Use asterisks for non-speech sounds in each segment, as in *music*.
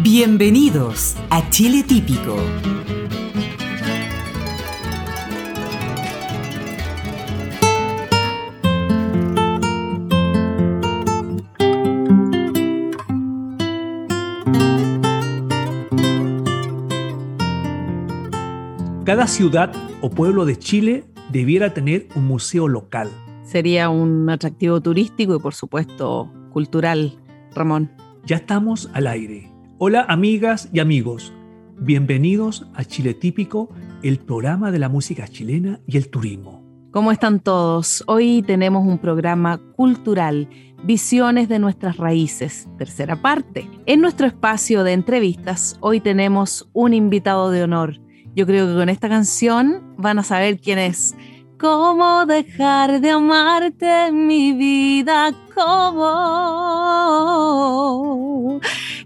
Bienvenidos a Chile Típico. Cada ciudad o pueblo de Chile debiera tener un museo local. Sería un atractivo turístico y por supuesto cultural, Ramón. Ya estamos al aire. Hola amigas y amigos, bienvenidos a Chile Típico, el programa de la música chilena y el turismo. ¿Cómo están todos? Hoy tenemos un programa cultural, Visiones de nuestras raíces, tercera parte. En nuestro espacio de entrevistas, hoy tenemos un invitado de honor. Yo creo que con esta canción van a saber quién es. ¿Cómo dejar de amarte mi vida? ¿Cómo?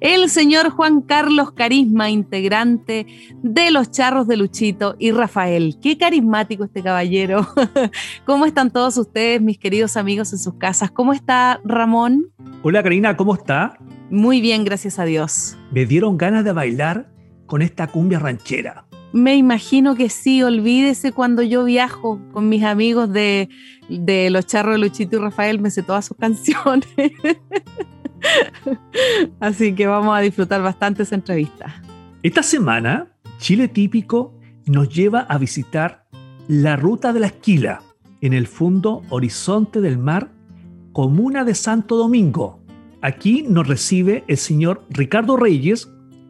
El señor Juan Carlos Carisma, integrante de los Charros de Luchito y Rafael. Qué carismático este caballero. *laughs* ¿Cómo están todos ustedes, mis queridos amigos en sus casas? ¿Cómo está Ramón? Hola Karina, ¿cómo está? Muy bien, gracias a Dios. Me dieron ganas de bailar con esta cumbia ranchera. Me imagino que sí, olvídese cuando yo viajo con mis amigos de, de Los Charros de Luchito y Rafael, me sé todas sus *laughs* canciones. Así que vamos a disfrutar bastante esa entrevista. Esta semana, Chile Típico nos lleva a visitar la Ruta de la Esquila en el Fundo Horizonte del Mar, comuna de Santo Domingo. Aquí nos recibe el señor Ricardo Reyes,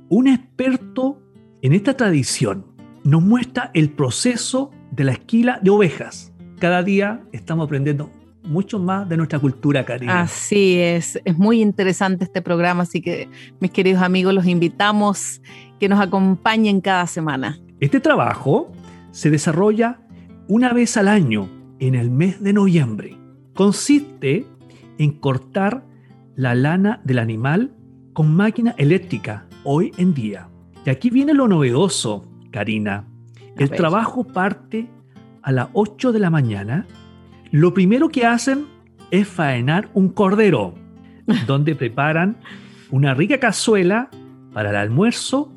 un experto en esta tradición nos muestra el proceso de la esquila de ovejas. Cada día estamos aprendiendo mucho más de nuestra cultura, Karina. Así es, es muy interesante este programa, así que mis queridos amigos los invitamos que nos acompañen cada semana. Este trabajo se desarrolla una vez al año, en el mes de noviembre. Consiste en cortar la lana del animal con máquina eléctrica hoy en día. Y aquí viene lo novedoso Karina. El trabajo parte a las 8 de la mañana. Lo primero que hacen es faenar un cordero, *laughs* donde preparan una rica cazuela para el almuerzo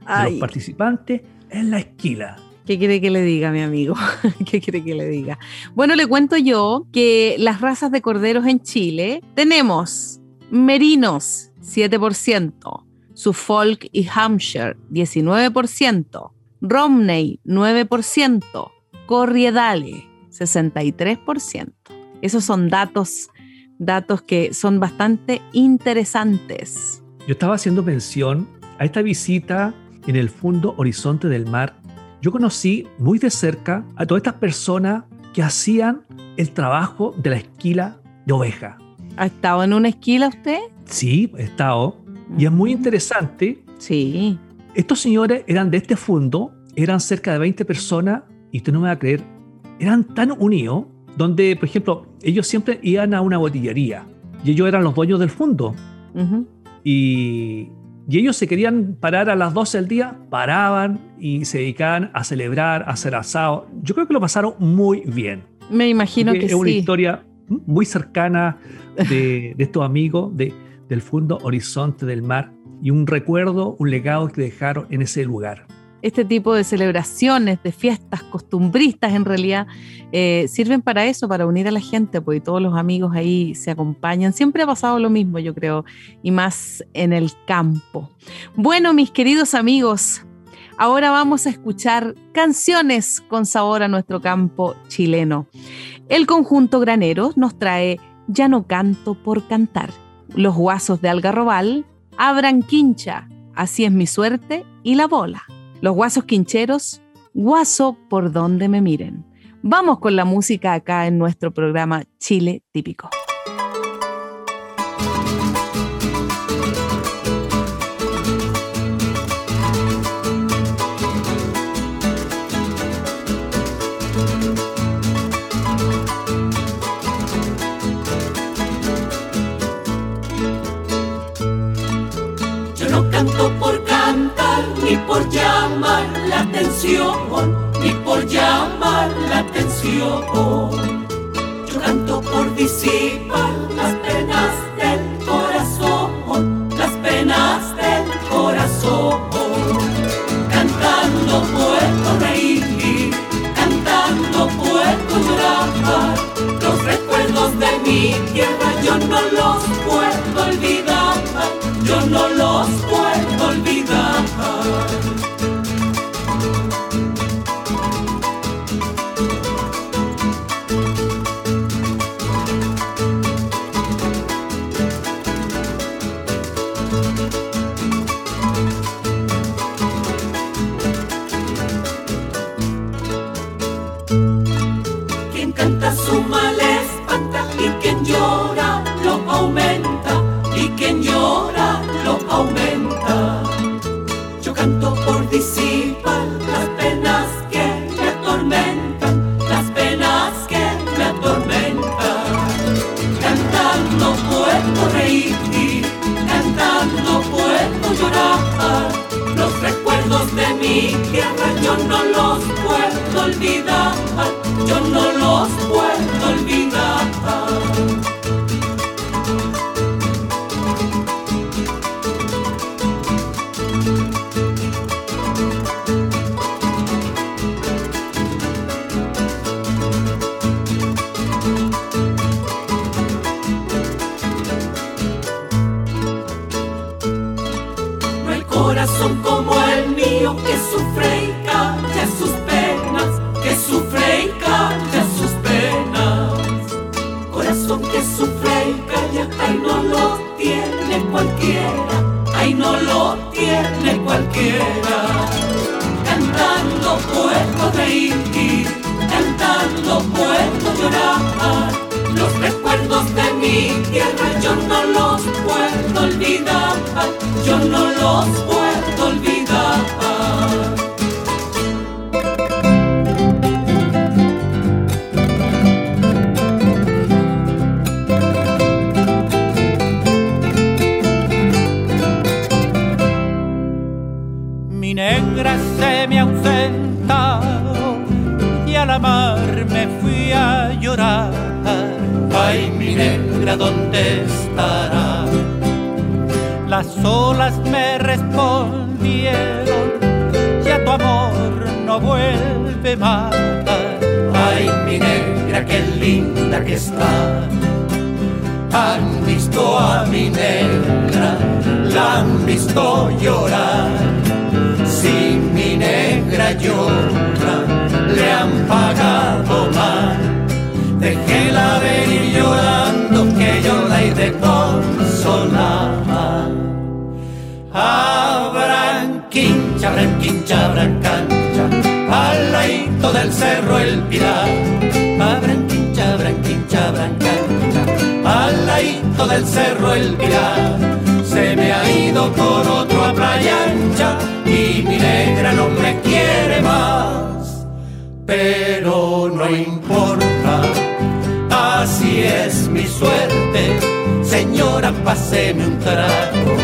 de los participantes en la esquila. ¿Qué quiere que le diga, mi amigo? *laughs* ¿Qué quiere que le diga? Bueno, le cuento yo que las razas de corderos en Chile tenemos merinos, 7%, Suffolk y Hampshire, 19%, Romney 9%, Corriedale 63%. Esos son datos, datos que son bastante interesantes. Yo estaba haciendo mención a esta visita en el Fondo Horizonte del Mar. Yo conocí muy de cerca a todas estas personas que hacían el trabajo de la esquila de oveja. ¿Ha estado en una esquila usted? Sí, he estado. Y es muy interesante. Sí. Estos señores eran de este fondo, eran cerca de 20 personas, y usted no me va a creer, eran tan unidos, donde, por ejemplo, ellos siempre iban a una botillería, y ellos eran los dueños del fondo. y, y, ellos se querían parar a las 12 del día, paraban y se dedicaban a celebrar, a hacer asado. Yo creo que lo pasaron muy bien. Me imagino que sí. Es una historia muy cercana de, de estos amigos de, del Fondo Horizonte del Mar y un recuerdo, un legado que dejaron en ese lugar. Este tipo de celebraciones, de fiestas costumbristas en realidad, eh, sirven para eso, para unir a la gente, porque todos los amigos ahí se acompañan. Siempre ha pasado lo mismo, yo creo, y más en el campo. Bueno, mis queridos amigos, ahora vamos a escuchar canciones con sabor a nuestro campo chileno. El conjunto Graneros nos trae Ya no canto por cantar. Los guasos de Algarrobal abran quincha, así es mi suerte y la bola. Los guasos quincheros, guaso por donde me miren. Vamos con la música acá en nuestro programa Chile Típico. Por llamar la atención, ni por llamar la atención. Yo canto por disipar yo no los puedo importa, así es mi suerte. Señora, páseme un trago.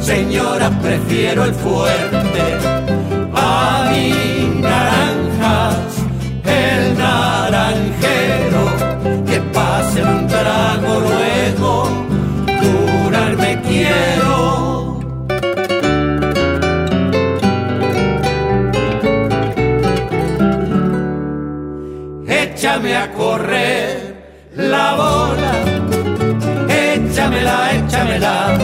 Señora, prefiero el fuerte a mis naranjas, el naranjero. Que pasen un trago a correr la bola, échamela, échamela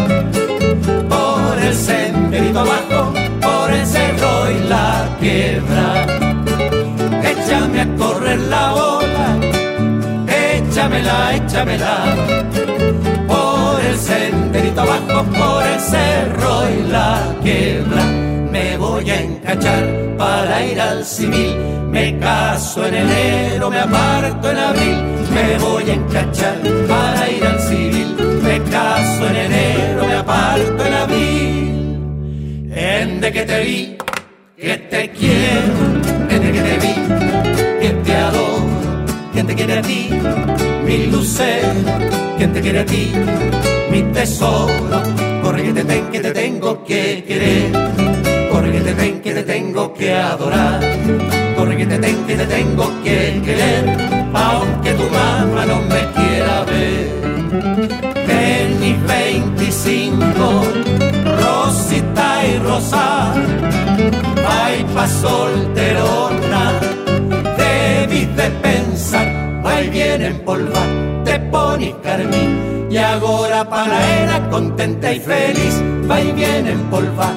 por el senderito abajo, por el cerro y la quiebra. Échame a correr la bola, échamela, échamela por el senderito abajo, por el cerro y la quiebra. Voy a encachar para ir al civil. Me caso en enero, me aparto en abril. Me voy a encachar para ir al civil. Me caso en enero, me aparto en abril. En de que te vi, que te quiero, en de que te vi, que te adoro. ¿Quién te quiere a ti? Mi lucero, ¿quién te quiere a ti? Mi tesoro, corre que te ten, que te tengo, que querer. Te ven, que te tengo que adorar. Corre que te ten, que te tengo que querer. Aunque tu mamá no me quiera ver. En mis 25, Rosita y Rosa, ay pa' solterona, debí de pensar, ahí viene en polva, te pones carmín, y ahora era contenta y feliz, va y viene en polva,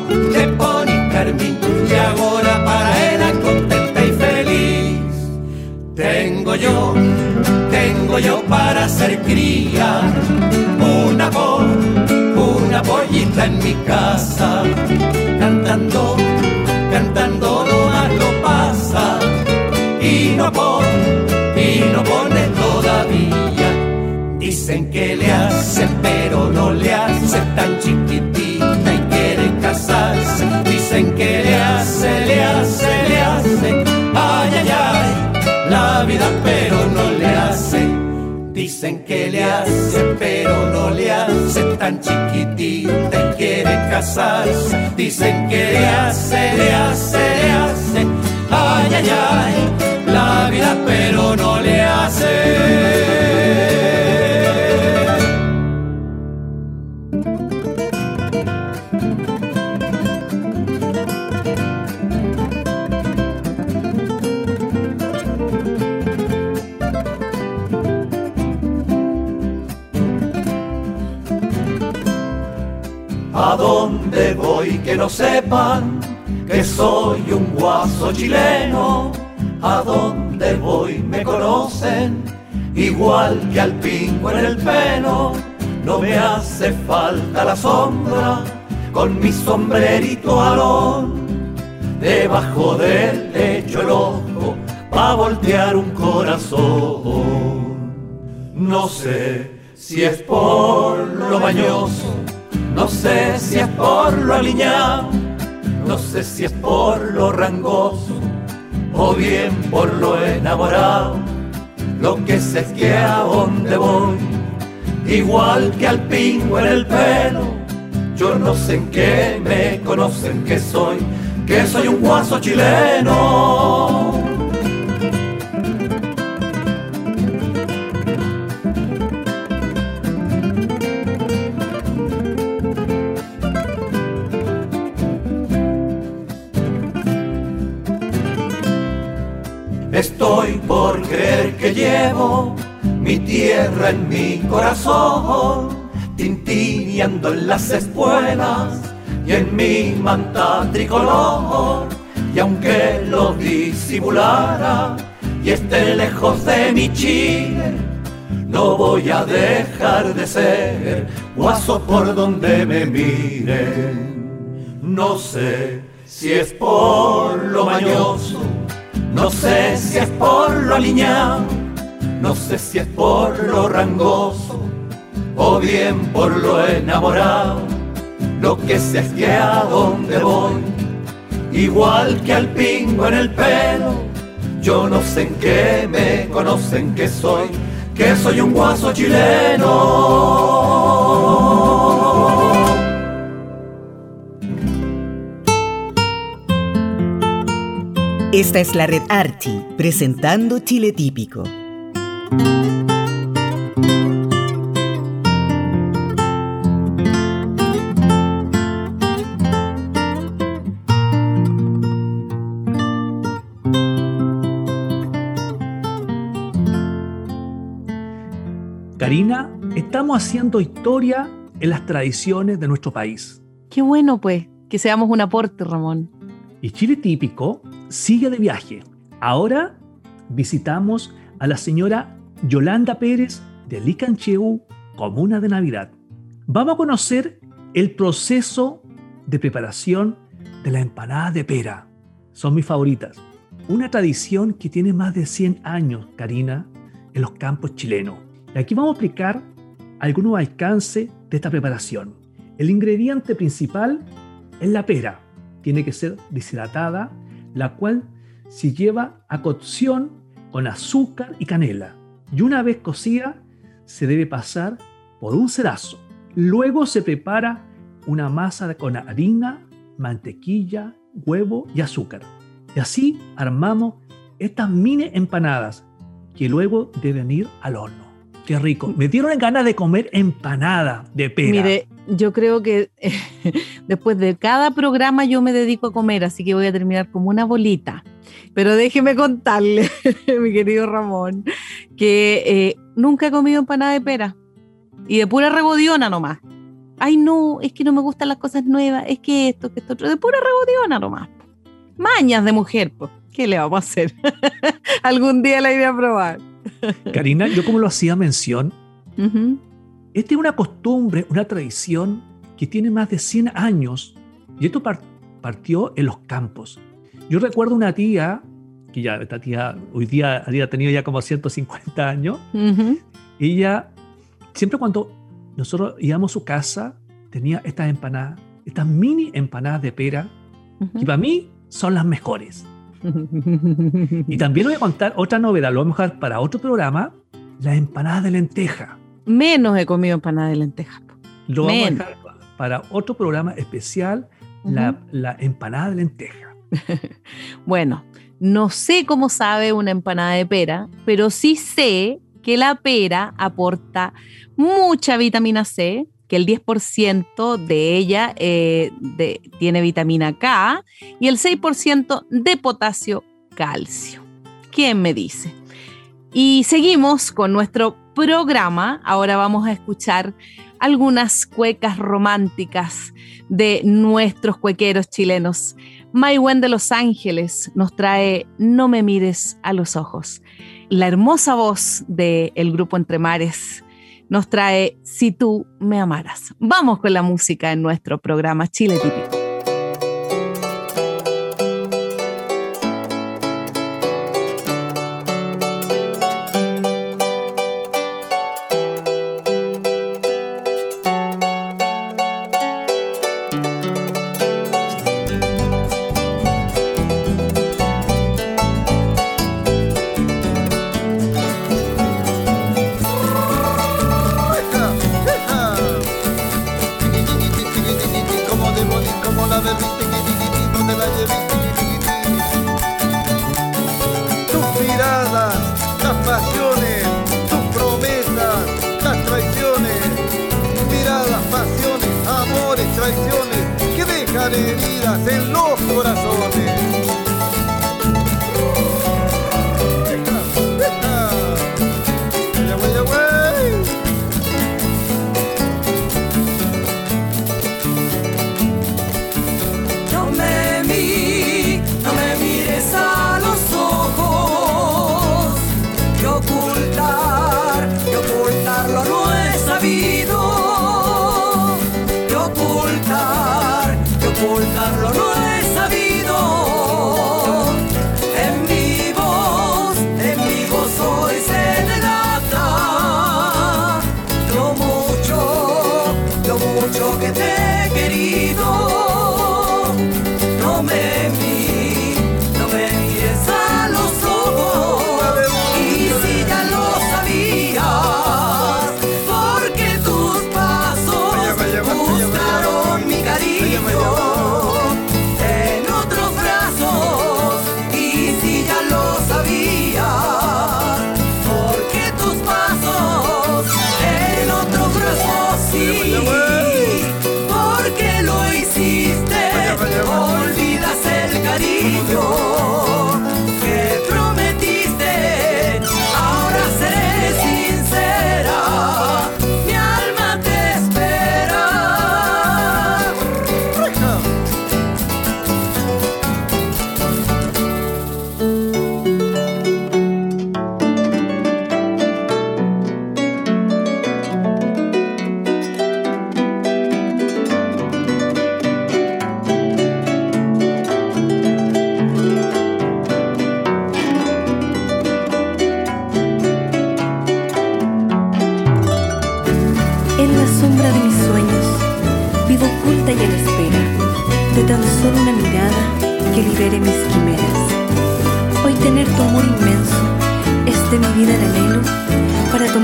Tengo yo, tengo yo para ser cría, una voz, una pollita en mi casa, cantando, cantando lo pasa, y no pone, y no pone todavía. Dicen que le hacen, pero no le hacen tan Dicen que le hace, pero no le hace. Tan chiquitita y quiere casarse. Dicen que le hace, le hace, le hace, ay, ay, ay, que no sepan que soy un guaso chileno? ¿A dónde voy me conocen? Igual que al pingo en el pelo, no me hace falta la sombra con mi sombrerito alón. Debajo del lecho el ojo pa' voltear un corazón. No sé si es por lo bañoso no sé si es por lo aliñado, no sé si es por lo rangoso o bien por lo enamorado. Lo que sé es que a donde voy, igual que al pingo en el pelo, yo no sé en qué me conocen que soy, que soy un guaso chileno. Llevo mi tierra en mi corazón, tintineando en las espuelas y en mi manta tricolor. Y aunque lo disimulara y esté lejos de mi Chile, no voy a dejar de ser guaso por donde me miren. No sé si es por lo mañoso no sé si es por lo aliñado, no sé si es por lo rangoso, o bien por lo enamorado. Lo que sé es que a donde voy, igual que al pingo en el pelo, yo no sé en qué me conocen que soy, que soy un guaso chileno. Esta es la red Archi, presentando Chile Típico. Estamos haciendo historia en las tradiciones de nuestro país. Qué bueno, pues, que seamos un aporte, Ramón. Y Chile Típico sigue de viaje. Ahora visitamos a la señora Yolanda Pérez de Licancheu, Comuna de Navidad. Vamos a conocer el proceso de preparación de la empanada de pera. Son mis favoritas. Una tradición que tiene más de 100 años, Karina, en los campos chilenos. Y aquí vamos a explicar algunos alcances de esta preparación. El ingrediente principal es la pera. Tiene que ser deshidratada la cual se lleva a cocción con azúcar y canela. Y una vez cocida, se debe pasar por un cerazo. Luego se prepara una masa con harina, mantequilla, huevo y azúcar. Y así armamos estas mini empanadas que luego deben ir al horno. Qué rico. Me dieron ganas de comer empanada de pera. Mire, yo creo que *laughs* después de cada programa yo me dedico a comer, así que voy a terminar como una bolita. Pero déjeme contarle, *laughs* mi querido Ramón, que eh, nunca he comido empanada de pera y de pura rebodiona nomás. Ay, no, es que no me gustan las cosas nuevas, es que esto, que esto otro, de pura rebodiona nomás. Mañas de mujer, pues. ¿Qué le vamos a hacer? *laughs* Algún día la iré a probar. Karina, yo como lo hacía mención, esta es una costumbre, una tradición que tiene más de 100 años y esto partió en los campos. Yo recuerdo una tía, que ya esta tía hoy día había tenido ya como 150 años, ella siempre cuando nosotros íbamos a su casa tenía estas empanadas, estas mini empanadas de pera, y para mí son las mejores. *laughs* y también voy a contar otra novedad, lo vamos a dejar para otro programa, la empanada de lenteja. Menos he comido empanada de lenteja. Lo vamos a dejar para otro programa especial, la, la empanada de lenteja. *laughs* bueno, no sé cómo sabe una empanada de pera, pero sí sé que la pera aporta mucha vitamina C, que el 10% de ella eh, tiene vitamina K y el 6% de potasio calcio. ¿Quién me dice? Y seguimos con nuestro programa. Ahora vamos a escuchar algunas cuecas románticas de nuestros cuequeros chilenos. Maywen de Los Ángeles nos trae No me mires a los ojos. La hermosa voz del grupo Entre Mares nos trae Si tú me amaras. Vamos con la música en nuestro programa Chile Típico.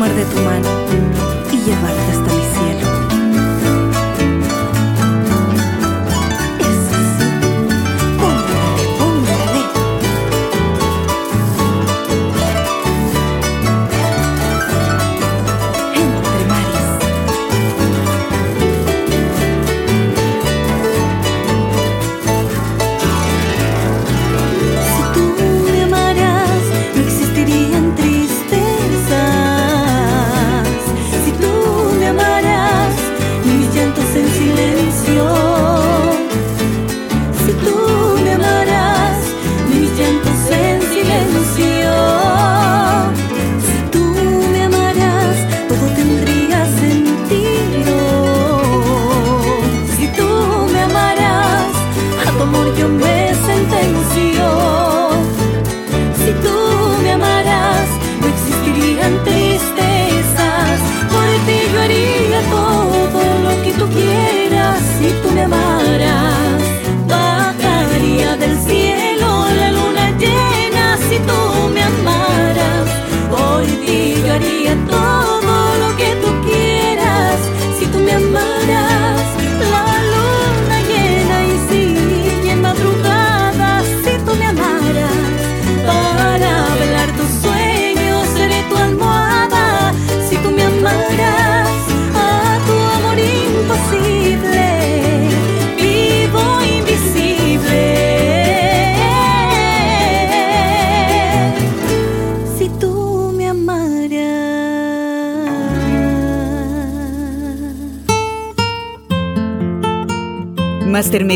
Tomar de tu mano y llevarte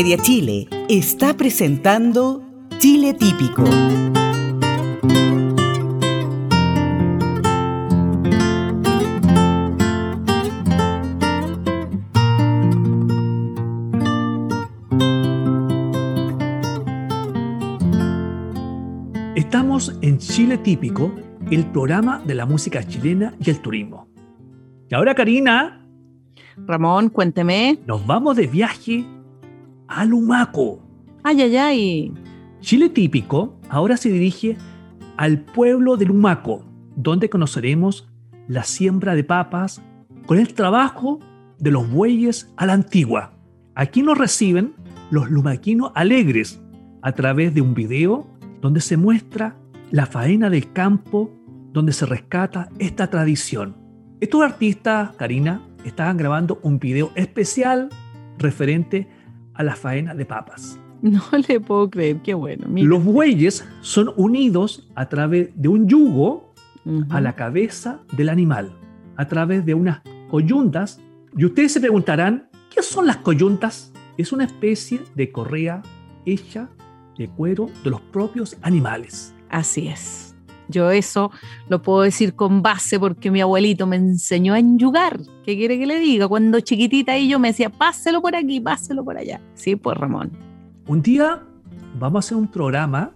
Media Chile está presentando Chile Típico. Estamos en Chile Típico, el programa de la música chilena y el turismo. Y ahora, Karina. Ramón, cuénteme. Nos vamos de viaje a Lumaco. Ay, ay, ay. Chile Típico ahora se dirige al pueblo de Lumaco, donde conoceremos la siembra de papas con el trabajo de los bueyes a la antigua. Aquí nos reciben los lumaquinos alegres a través de un video donde se muestra la faena del campo, donde se rescata esta tradición. Estos artistas, Karina, estaban grabando un video especial referente a la faena de papas. *laughs* No le puedo creer, qué bueno. Los bueyes son unidos a través de un yugo a la cabeza del animal, a través de unas coyuntas. Y ustedes se preguntarán, ¿qué son las coyuntas? Es una especie de correa hecha de cuero de los propios animales. Así es. Yo eso lo puedo decir con base porque mi abuelito me enseñó a enyugar. ¿Qué quiere que le diga? Cuando chiquitita y yo me decía, páselo por aquí, páselo por allá. Sí, pues Ramón. Un día vamos a hacer un programa,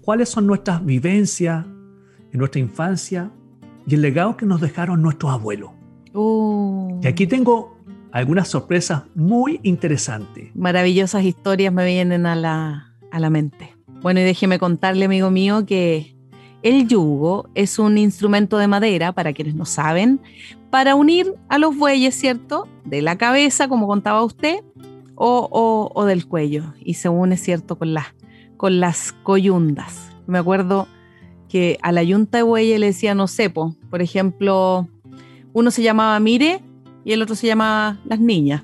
cuáles son nuestras vivencias en nuestra infancia y el legado que nos dejaron nuestros abuelos. Uh. Y aquí tengo algunas sorpresas muy interesantes. Maravillosas historias me vienen a la, a la mente. Bueno, y déjeme contarle, amigo mío, que el yugo es un instrumento de madera, para quienes no saben, para unir a los bueyes, ¿cierto? De la cabeza, como contaba usted, o, del cuello. Y se une, ¿cierto?, con las, con las coyundas. Me acuerdo que a la yunta de bueyes le decía no sepo. Por ejemplo, uno se llamaba Mire y el otro se llamaba Las Niñas.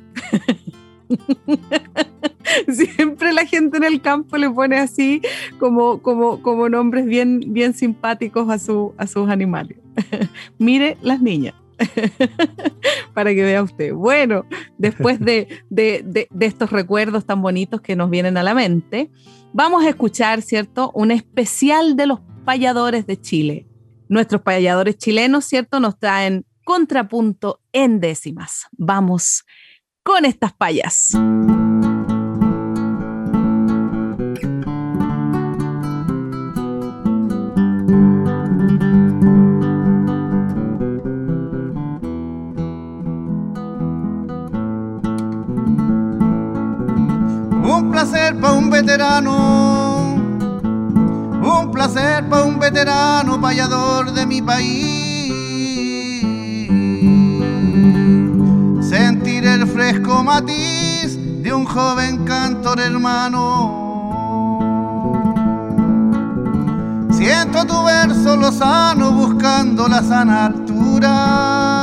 *laughs* *laughs* Siempre la gente en el campo le pone así como, como, como nombres bien, bien simpáticos a, su, a sus animales. *laughs* Mire las niñas. *laughs* Para que vea usted. Bueno, después de, de, estos recuerdos tan bonitos que nos vienen a la mente, vamos a escuchar, ¿cierto? Un especial de los payadores de Chile. Nuestros payadores chilenos, ¿cierto? Nos traen contrapunto en décimas. Vamos con estas payas. Placer para un veterano, un placer para un veterano payador de mi país. Sentir el fresco matiz de un joven cantor hermano. Siento tu verso lozano buscando la sana altura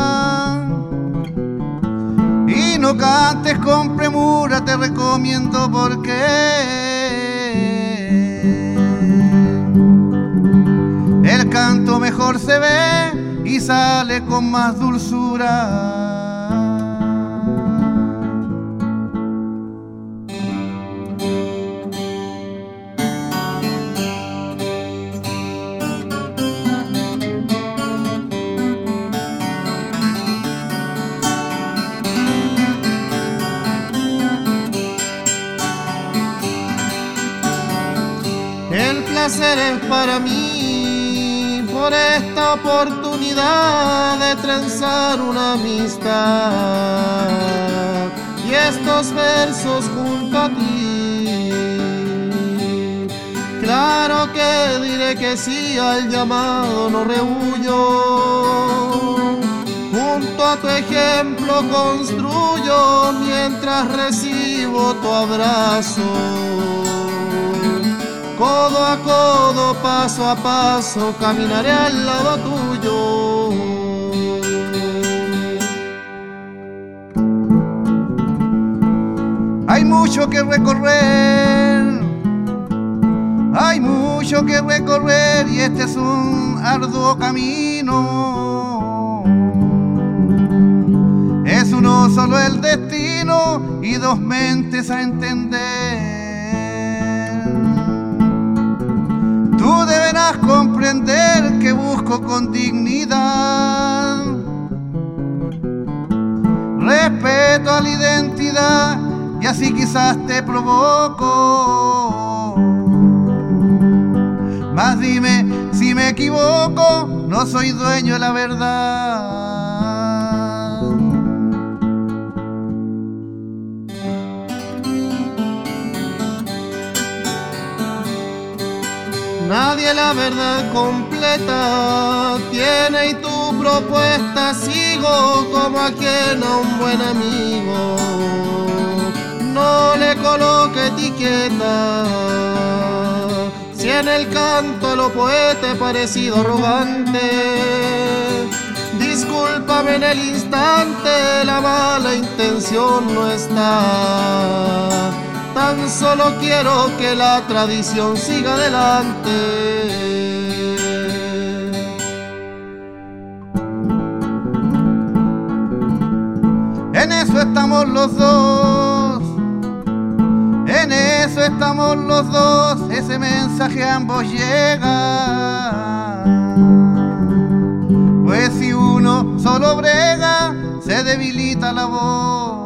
no cantes con premura, te recomiendo porque el canto mejor se ve y sale con más dulzura. Para mí por esta oportunidad de trenzar una amistad y estos versos junto a ti. Claro que diré que sí al llamado, no rehuyo. Junto a tu ejemplo construyo mientras recibo tu abrazo. Codo a codo, paso a paso, caminaré al lado tuyo. Hay mucho que recorrer, hay mucho que recorrer y este es un arduo camino. Es uno solo el destino y dos mentes a entender. Tú deberás comprender que busco con dignidad respeto a la identidad y así quizás te provoco. Más dime si me equivoco, no soy dueño de la verdad. Nadie la verdad completa tiene y tu propuesta sigo como a quien a un buen amigo. No le coloque etiqueta. Si en el canto lo poeta parecido arrogante, discúlpame en el instante, la mala intención no está. Tan solo quiero que la tradición siga adelante. En eso estamos los dos. En eso estamos los dos. Ese mensaje a ambos llega. Pues si uno solo brega, se debilita la voz.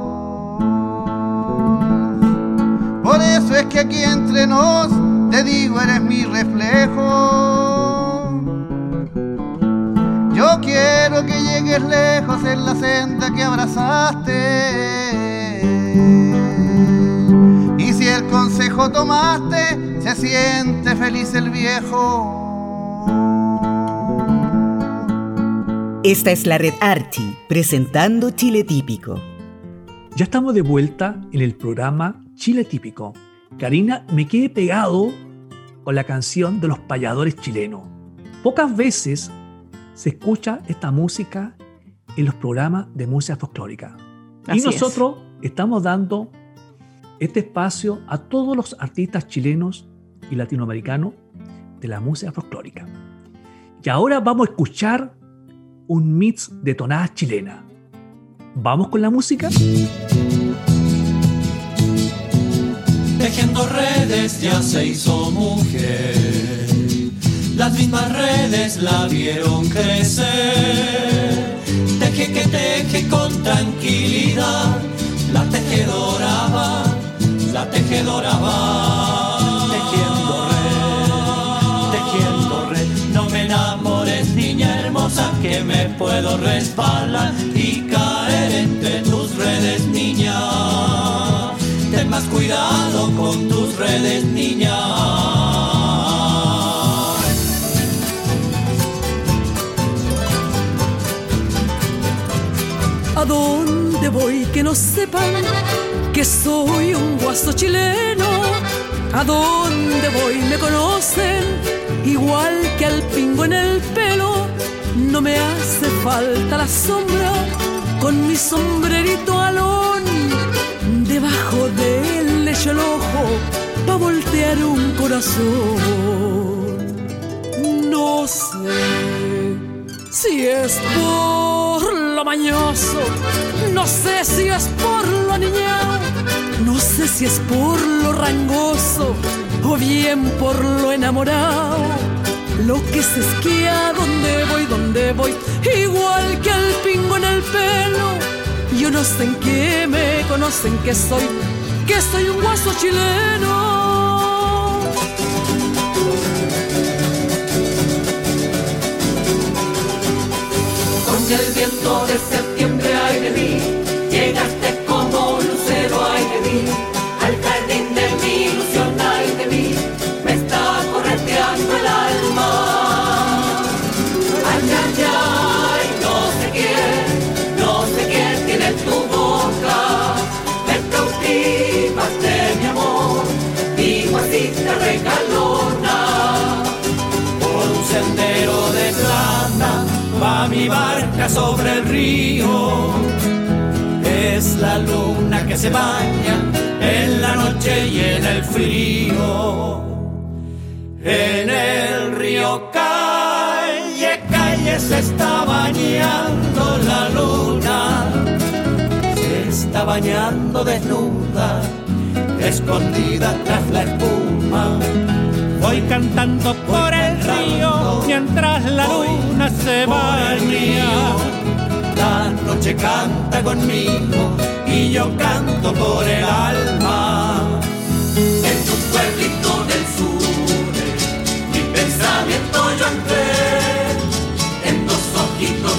Por eso es que aquí entre nos, te digo, eres mi reflejo. Yo quiero que llegues lejos en la senda que abrazaste. Y si el consejo tomaste, se siente feliz el viejo. Esta es la red Archie, presentando Chile Típico. Ya estamos de vuelta en el programa Chile Típico. Karina, me quedé pegado con la canción de los payadores chilenos. Pocas veces se escucha esta música en los programas de música folclórica. y es. nosotros estamos dando este espacio a todos los artistas chilenos y latinoamericanos de la música folclórica. Y ahora vamos a escuchar un mix de tonadas chilenas. ¿Vamos con la música? Tejiendo redes ya se hizo mujer. Las mismas redes la vieron crecer. Teje que teje con tranquilidad. La tejedora va, la tejedora va. Tejiendo red, tejiendo red. No me enamores, niña hermosa, que me puedo resbalar y caer entre tus redes, niña. Cuidado con tus redes, niña. ¿A dónde voy que no sepan que soy un guaso chileno? ¿A dónde voy me conocen igual que al pingo en el pelo? No me hace falta la sombra con mi sombrerito alón debajo del lecho el ojo pa voltear un corazón. No sé si es por lo mañoso, no sé si es por lo niñado, no sé si es por lo rangoso o bien por lo enamorado. Lo que se esquía, donde voy, donde voy, igual que el pingo en el pelo. Yo no sé en qué me conocen que soy, que soy un guaso chileno. Con el viento de septiembre de mí, llegaste sobre el río. Es la luna que se baña en la noche y en el frío. En el río calle, calle se está bañando la luna. Se está bañando desnuda, escondida tras la espuma. Voy cantando por río mientras la luna se baña. La noche canta conmigo y yo canto por el alma. En tu pueblito del sur, mi pensamiento yo entré en dos ojitos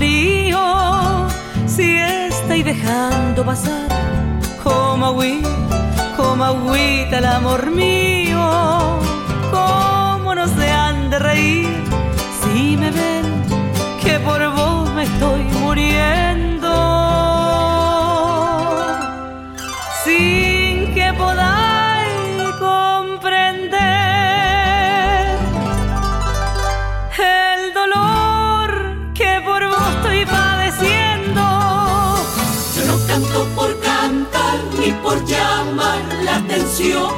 arrayán florío. Si estáis dejando pasar, como agüita, como agüita el amor mío. ¿Cómo no se han de reír si me ven que por vos me estoy muriendo? Sin que podáis ni por llamar la atención,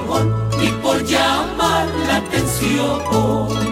ni por llamar la atención.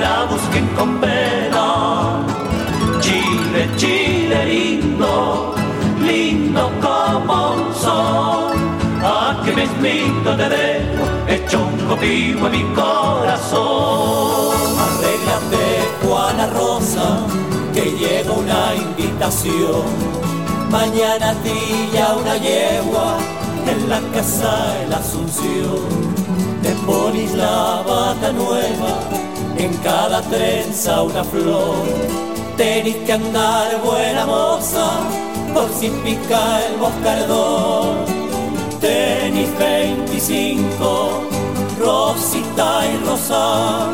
la busquen con vela. Chile, Chile lindo, lindo como un sol. Aquí mismito te dejo, hecho un copihue en mi corazón. Arréglate, Juana Rosa, que llega una invitación. Mañana día una yegua en la casa de la Asunción. Te pones la bata nueva, en cada trenza una flor. Tenés que andar buena moza, por si pica el moscardón. Tenis 25, Rosita y Rosa,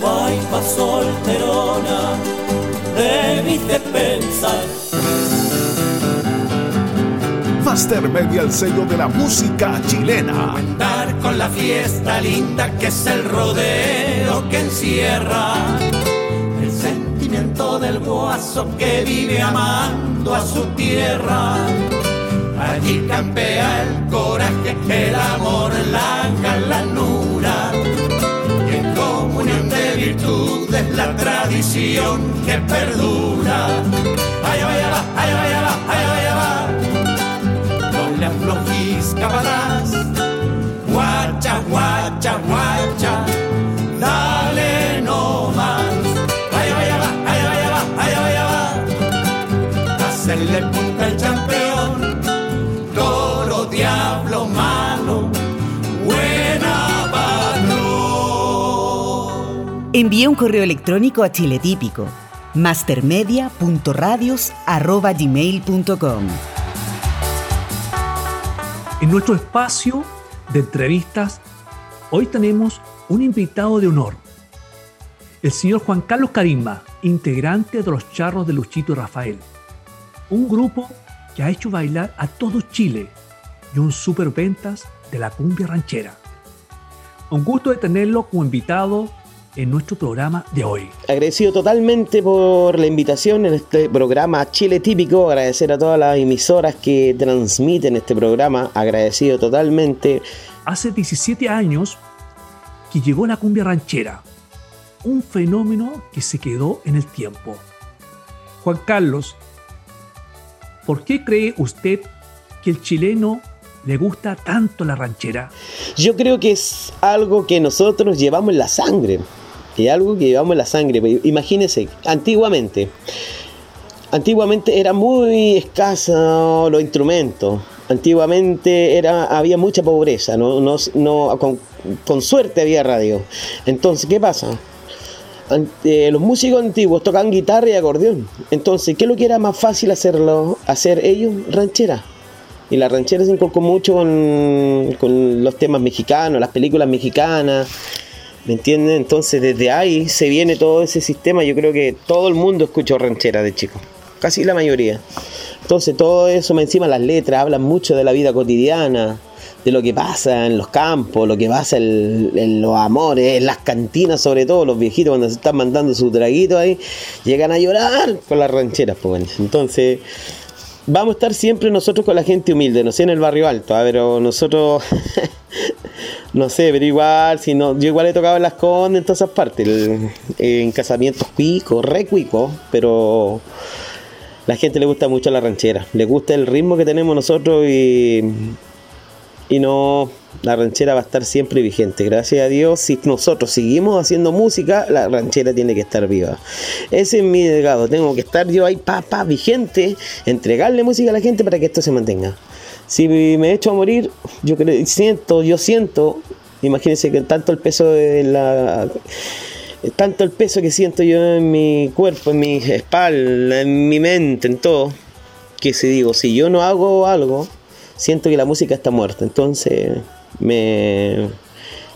guaypa solterona, debís de pensar Master Media, el sello de la música chilena. Andar con la fiesta linda que es el rodeo que encierra el sentimiento del guaso que vive amando a su tierra. Allí campea el coraje, el amor, la galanura. Y en comunión de virtudes la tradición que perdura. Allá vaya va, Guacha, guacha, guacha, dale no más. Allá vaya va, allá vaya va, allá vaya va. Hacerle punta al campeón, toro, diablo, malo, buena patrón. Envía un correo electrónico a Chile Típico mastermedia.radios.gmail.com en nuestro espacio de entrevistas, hoy tenemos un invitado de honor, el señor Juan Carlos Carisma, integrante de los Charros de Luchito y Rafael, un grupo que ha hecho bailar a todo Chile y un superventas de la cumbia ranchera. Un gusto de tenerlo como invitado en nuestro programa de hoy. Agradecido totalmente por la invitación en este programa Chile Típico, agradecer a todas las emisoras que transmiten este programa, agradecido totalmente. Hace 17 años que llegó la cumbia ranchera, un fenómeno que se quedó en el tiempo. Juan Carlos, ¿por qué cree usted que el chileno le gusta tanto la ranchera? Yo creo que es algo que nosotros llevamos en la sangre, es algo que llevamos en la sangre. Imagínense, antiguamente, antiguamente era muy escaso los instrumentos. Antiguamente era, había mucha pobreza, no, no, no con, con suerte había radio. Entonces, ¿qué pasa? Eh, los músicos antiguos tocan guitarra y acordeón. Entonces, ¿qué es lo que era más fácil hacerlo, hacer ellos? Ranchera. Y la ranchera se inculcó mucho con, con, los temas mexicanos, las películas mexicanas. ¿Me entienden? Entonces, desde ahí se viene todo ese sistema. Yo creo que todo el mundo escuchó ranchera de chico. Casi la mayoría. Entonces, todo eso, encima las letras hablan mucho de la vida cotidiana de lo que pasa en los campos, lo que pasa en, los amores, en las cantinas sobre todo, los viejitos cuando se están mandando su traguito ahí, llegan a llorar con las rancheras, pues Entonces, vamos a estar siempre nosotros con la gente humilde, no sé en el barrio alto, ¿ah? pero nosotros, *laughs* no sé, pero igual, si no, yo igual he tocado las condes, en todas esas partes, en casamientos cuicos, re pero la gente le gusta mucho la ranchera, le gusta el ritmo que tenemos nosotros y y no, la ranchera va a estar siempre vigente. Gracias a Dios, si nosotros seguimos haciendo música, la ranchera tiene que estar viva. Ese es mi legado, tengo que estar yo ahí, papá, vigente, entregarle música a la gente para que esto se mantenga. Si me echo a morir, yo creo, siento, yo siento, imagínense que tanto el peso de la tanto el peso que siento yo en mi cuerpo, en mi espalda, en mi mente, en todo, que si digo, si yo no hago algo, siento que la música está muerta. Entonces, me,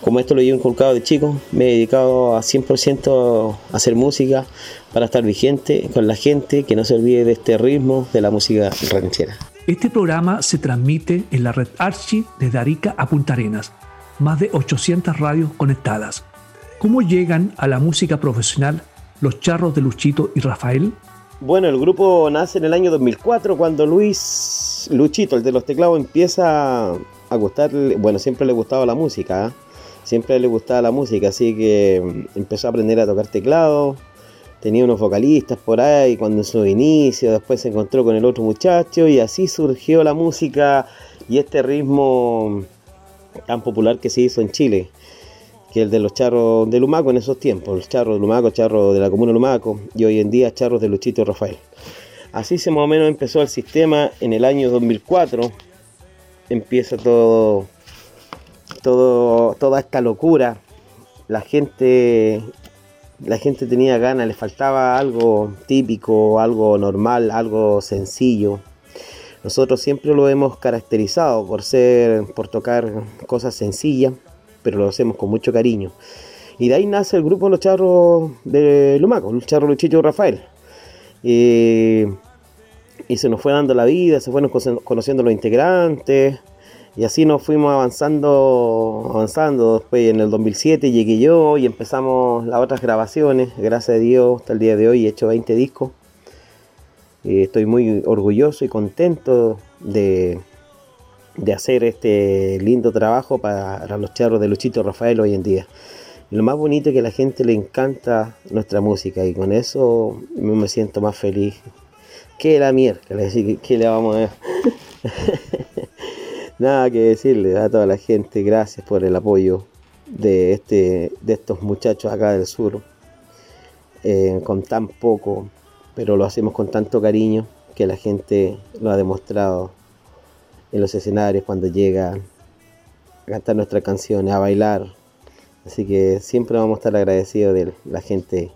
como esto lo he inculcado de chico, me he dedicado a 100% a hacer música para estar vigente con la gente, que no se olvide de este ritmo de la música ranchera. Este programa se transmite en la red Archie desde Arica a Punta Arenas, más de 800 radios conectadas. ¿Cómo llegan a la música profesional los charros de Luchito y Rafael? Bueno, el grupo nace en el año 2004 cuando Luis Luchito, el de los teclados, empieza a gustarle, bueno, siempre le gustaba la música, ¿eh? siempre le gustaba la música, así que empezó a aprender a tocar teclado, tenía unos vocalistas por ahí cuando en su inicio, después se encontró con el otro muchacho y así surgió la música y este ritmo tan popular que se hizo en Chile que el de los charros de Lumaco en esos tiempos, los charros de Lumaco, charros de la comuna Lumaco y hoy en día charros de Luchito Rafael. Así se más o menos empezó el sistema en el año 2004. Empieza todo, todo toda esta locura. La gente, la gente tenía ganas, le faltaba algo típico, algo normal, algo sencillo. Nosotros siempre lo hemos caracterizado por ser, por tocar cosas sencillas, pero lo hacemos con mucho cariño. Y de ahí nace el grupo Los Charros de Lumaco, Los Charros Luchito Rafael. y se nos fue dando la vida, se fueron conociendo los integrantes. Y así nos fuimos avanzando, avanzando. Después en el 2007 llegué yo y empezamos las otras grabaciones. Gracias a Dios, hasta el día de hoy he hecho 20 discos. Y estoy muy orgulloso y contento de, de hacer este lindo trabajo para los charros de Luchito Rafael hoy en día. lo más bonito es que a la gente le encanta nuestra música y con eso me siento más feliz que la mierda. que le vamos a *laughs* Nada que decirle a toda la gente, gracias por el apoyo de, este, de estos muchachos acá del sur, eh, con tan poco, pero lo hacemos con tanto cariño que la gente lo ha demostrado en los escenarios cuando llega a cantar nuestras canciones, a bailar. Así que siempre vamos a estar agradecidos de la gente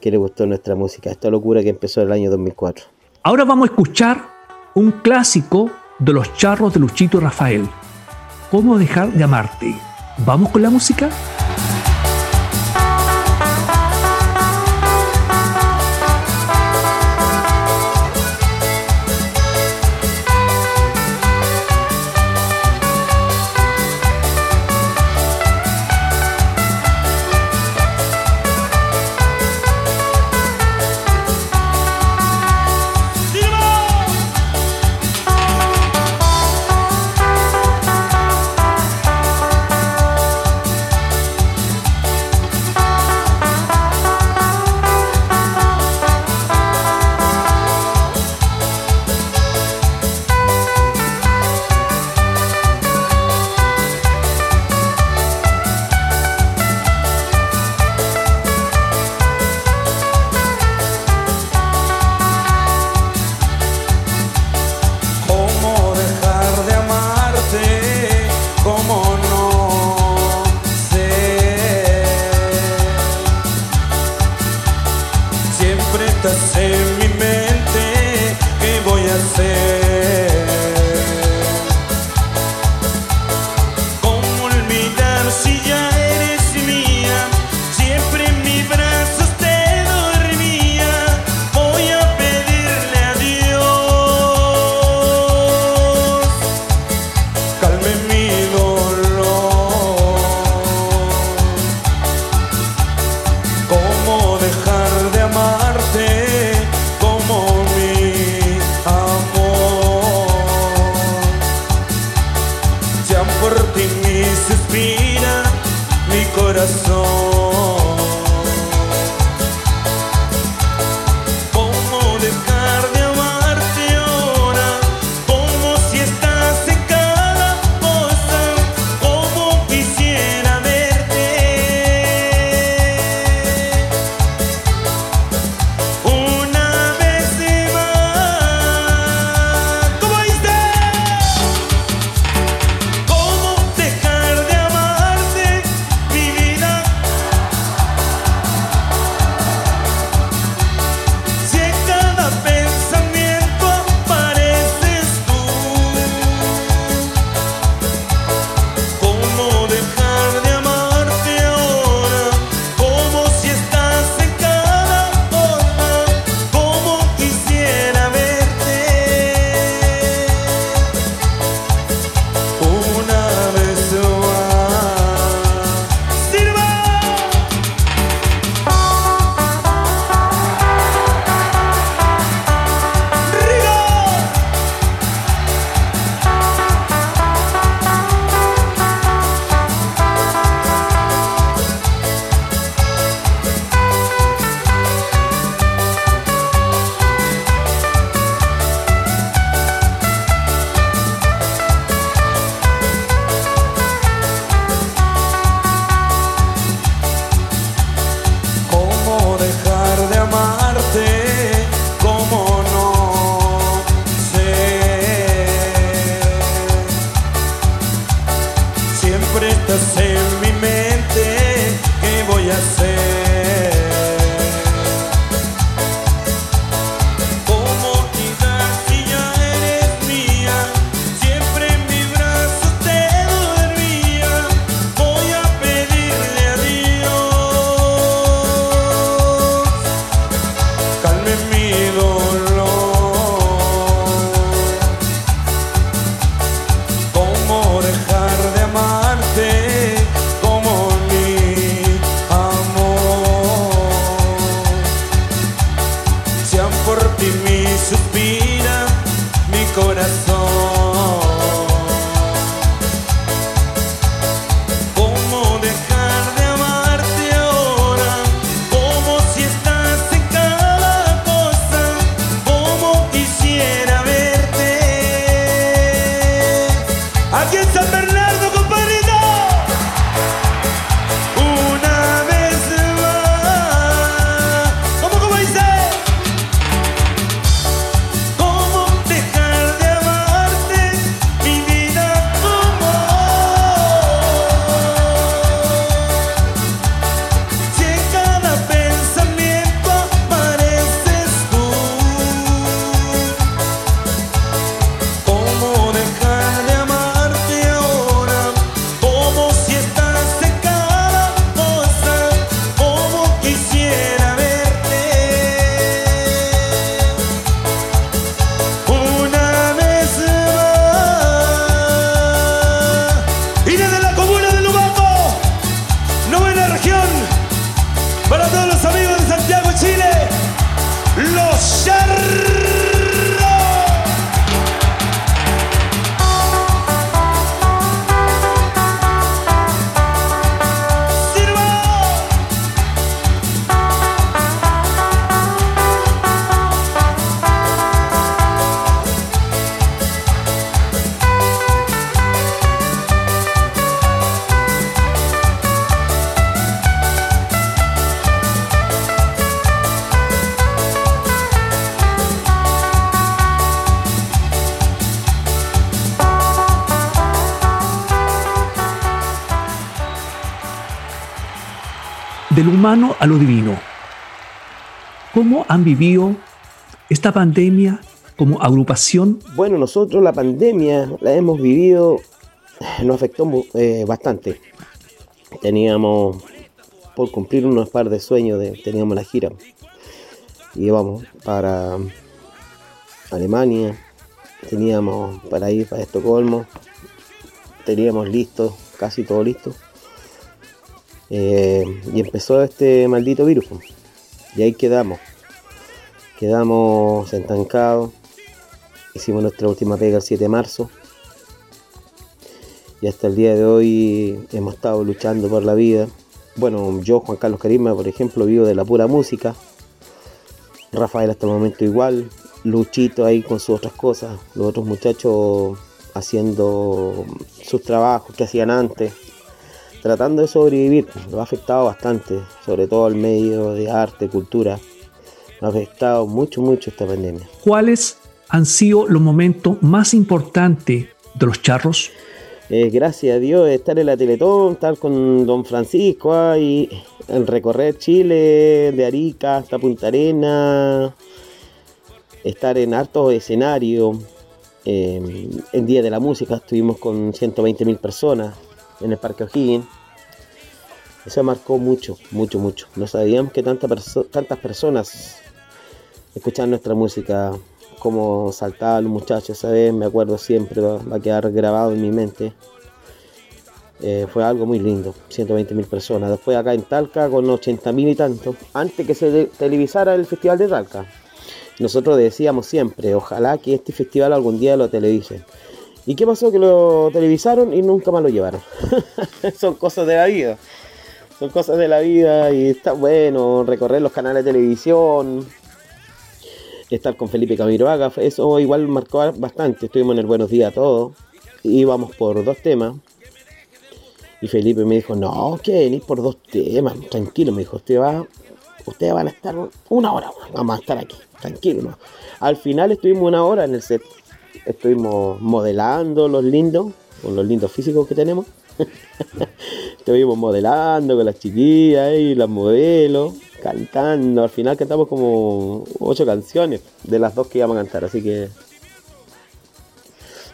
que le gustó nuestra música, esta locura que empezó el año 2004. Ahora vamos a escuchar un clásico de los charros de Luchito Rafael. ¿Cómo dejar de amarte? ¿Vamos con la música? Del humano a lo divino. ¿Cómo han vivido esta pandemia como agrupación? Bueno, nosotros la pandemia la hemos vivido, nos afectó eh, bastante. Teníamos por cumplir unos par de sueños, de, teníamos la gira. Y para Alemania, teníamos para ir para Estocolmo, teníamos listo, casi todo listo. Eh, y empezó este maldito virus. Y ahí quedamos. Quedamos estancados. Hicimos nuestra última pega el 7 de marzo. Y hasta el día de hoy hemos estado luchando por la vida. Bueno, yo, Juan Carlos Carisma, por ejemplo, vivo de la pura música. Rafael hasta el momento igual. Luchito ahí con sus otras cosas. Los otros muchachos haciendo sus trabajos que hacían antes. Tratando de sobrevivir. Lo ha afectado bastante. Sobre todo al medio de arte, cultura. Lo ha afectado mucho, mucho esta pandemia. ¿Cuáles han sido los momentos más importantes de los charros? Eh, gracias a Dios estar en la Teletón, estar con don Francisco ahí, el recorrer Chile, de Arica hasta Punta Arena, estar en hartos escenarios. Eh, en Día de la Música estuvimos con 120 mil personas en el Parque O'Higgins. Eso marcó mucho, mucho, mucho. No sabíamos que tantas personas escuchaban nuestra música como saltaban los muchachos, ¿sabes? Me acuerdo siempre, va, a quedar grabado en mi mente. Eh, fue algo muy lindo, 120 mil personas. Después acá en Talca con 80 mil y tanto, antes que se televisara el Festival de Talca. Nosotros decíamos siempre, ojalá que este festival algún día lo televisen. ¿Y qué pasó? Que lo televisaron y nunca más lo llevaron. *laughs* Son cosas de la vida. Son cosas de la vida y está bueno recorrer los canales de televisión, estar con Felipe Camiroaga, eso igual marcó bastante. Estuvimos en el Buenos Días a todos, íbamos por dos temas. Y Felipe me dijo, no, que venir por dos temas, tranquilo, me dijo, usted va, ustedes van a estar una hora, vamos a estar aquí, tranquilo. Al final estuvimos una hora en el set, estuvimos modelando los lindos, con los lindos físicos que tenemos. *laughs* estuvimos modelando con las chiquillas y las modelos cantando. Al final cantamos como ocho canciones de las dos que íbamos a cantar, así que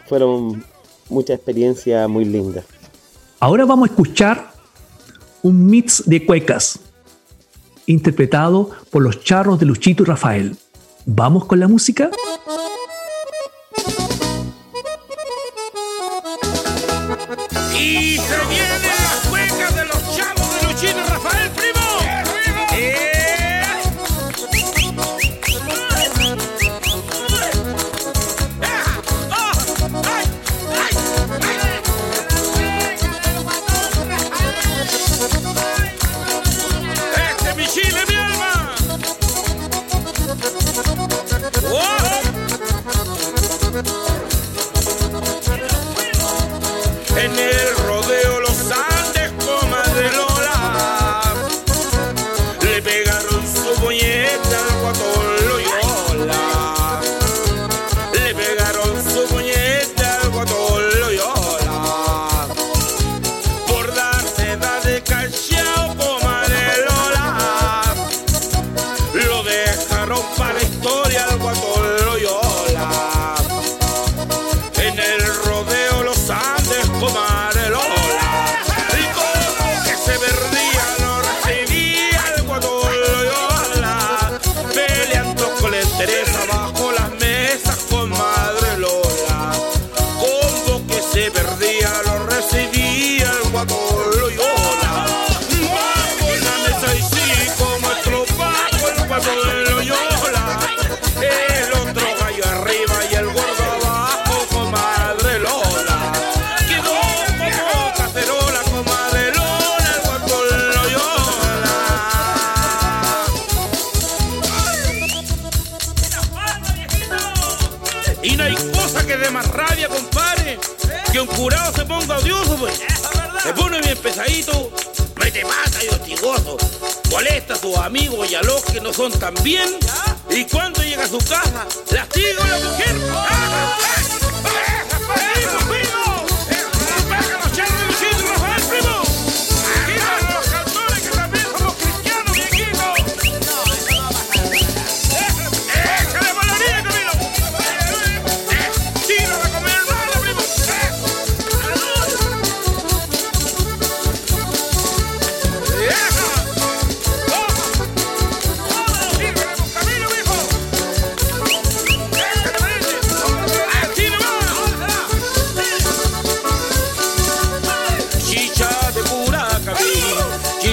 fueron muchas experiencias muy lindas. Ahora vamos a escuchar un mix de cuecas interpretado por los charros de Luchito y Rafael. ¿Vamos con la música? Amigos y a los que no son tan bien. Y cuando llega a su casa, lastiga a la mujer.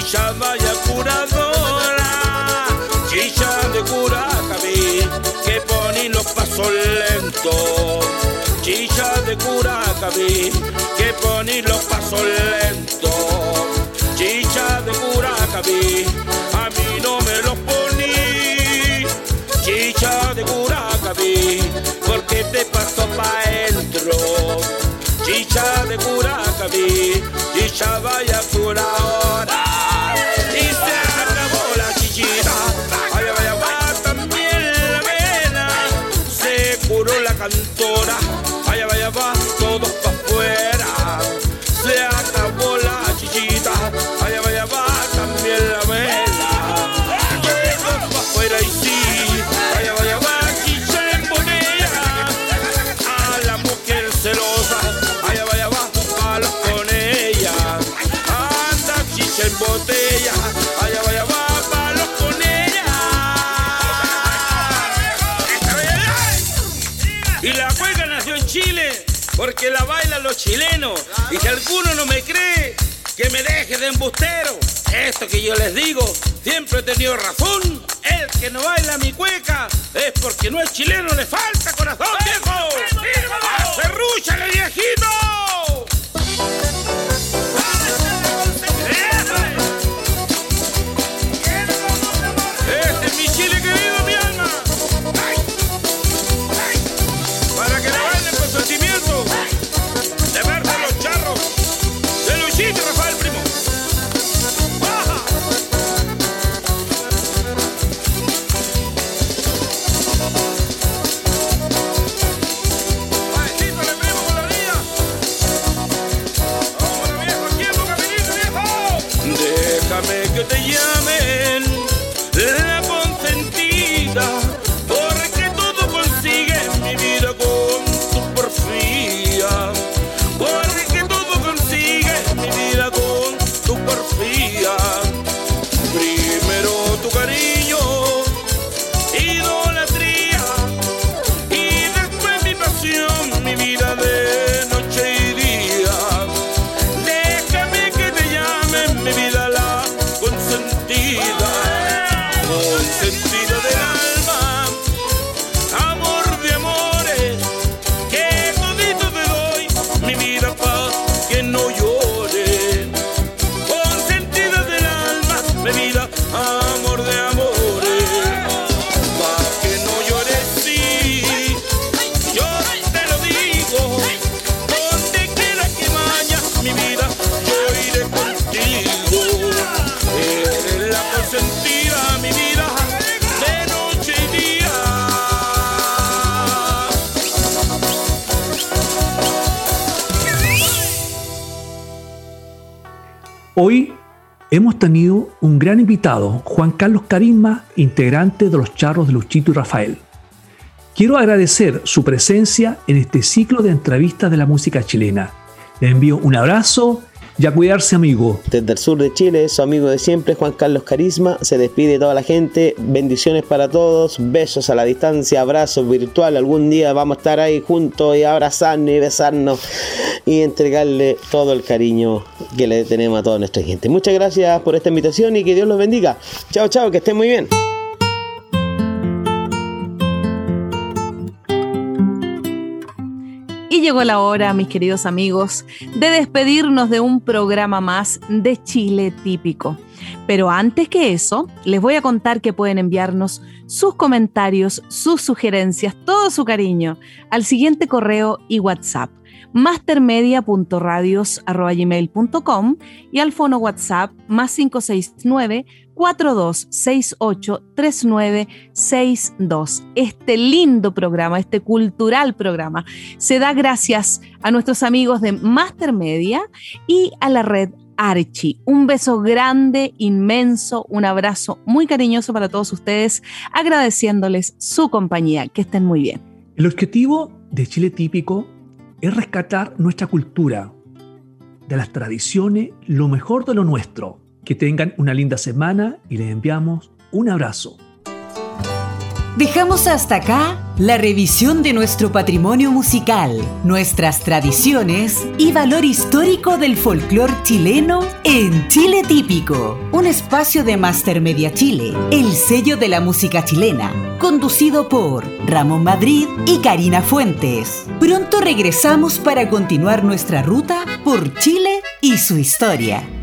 Chicha vaya curadora, chicha de Curacaví, que pone los pasos lentos. Chicha de Curacaví, que pone los pasos lentos. Chicha de Curacaví, a mí no me los poní. Chicha de Curacaví, porque te paso pa' dentro. Chicha de Curacaví, chicha vaya por la Y si alguno no me cree, que me deje de embustero. Esto que yo les digo, siempre he tenido razón. El que no baila mi cueca es porque no es chileno, le falta corazón, viejo. ¡A serrúchale, viejito! Carlos Carisma, integrante de los Charros de Luchito y Rafael. Quiero agradecer su presencia en este ciclo de entrevistas de la música chilena. Le envío un abrazo y a cuidarse, amigo. Desde el sur de Chile, su amigo de siempre, Juan Carlos Carisma, se despide de toda la gente. Bendiciones para todos, besos a la distancia, abrazos virtual. Algún día vamos a estar ahí juntos y abrazarnos y besarnos y entregarle todo el cariño que le tenemos a toda nuestra gente. Muchas gracias por esta invitación y que Dios los bendiga. Chao, chao, que estén muy bien. Llegó la hora, mis queridos amigos, de despedirnos de un programa más de Chile típico. Pero antes que eso, les voy a contar que pueden enviarnos sus comentarios, sus sugerencias, todo su cariño al siguiente correo y WhatsApp mastermedia.radios.gmail.com y al fono WhatsApp más 569 4268 3962. Este lindo programa, este cultural programa, se da gracias a nuestros amigos de Mastermedia y a la red Archie. Un beso grande, inmenso, un abrazo muy cariñoso para todos ustedes, agradeciéndoles su compañía. Que estén muy bien. El objetivo de Chile Típico es rescatar nuestra cultura, de las tradiciones, lo mejor de lo nuestro. Que tengan una linda semana y les enviamos un abrazo. Dejamos hasta acá la revisión de nuestro patrimonio musical, nuestras tradiciones y valor histórico del folclore chileno en Chile Típico, un espacio de Master Media Chile, el sello de la música chilena, conducido por Ramón Madrid y Karina Fuentes. Pronto regresamos para continuar nuestra ruta por Chile y su historia.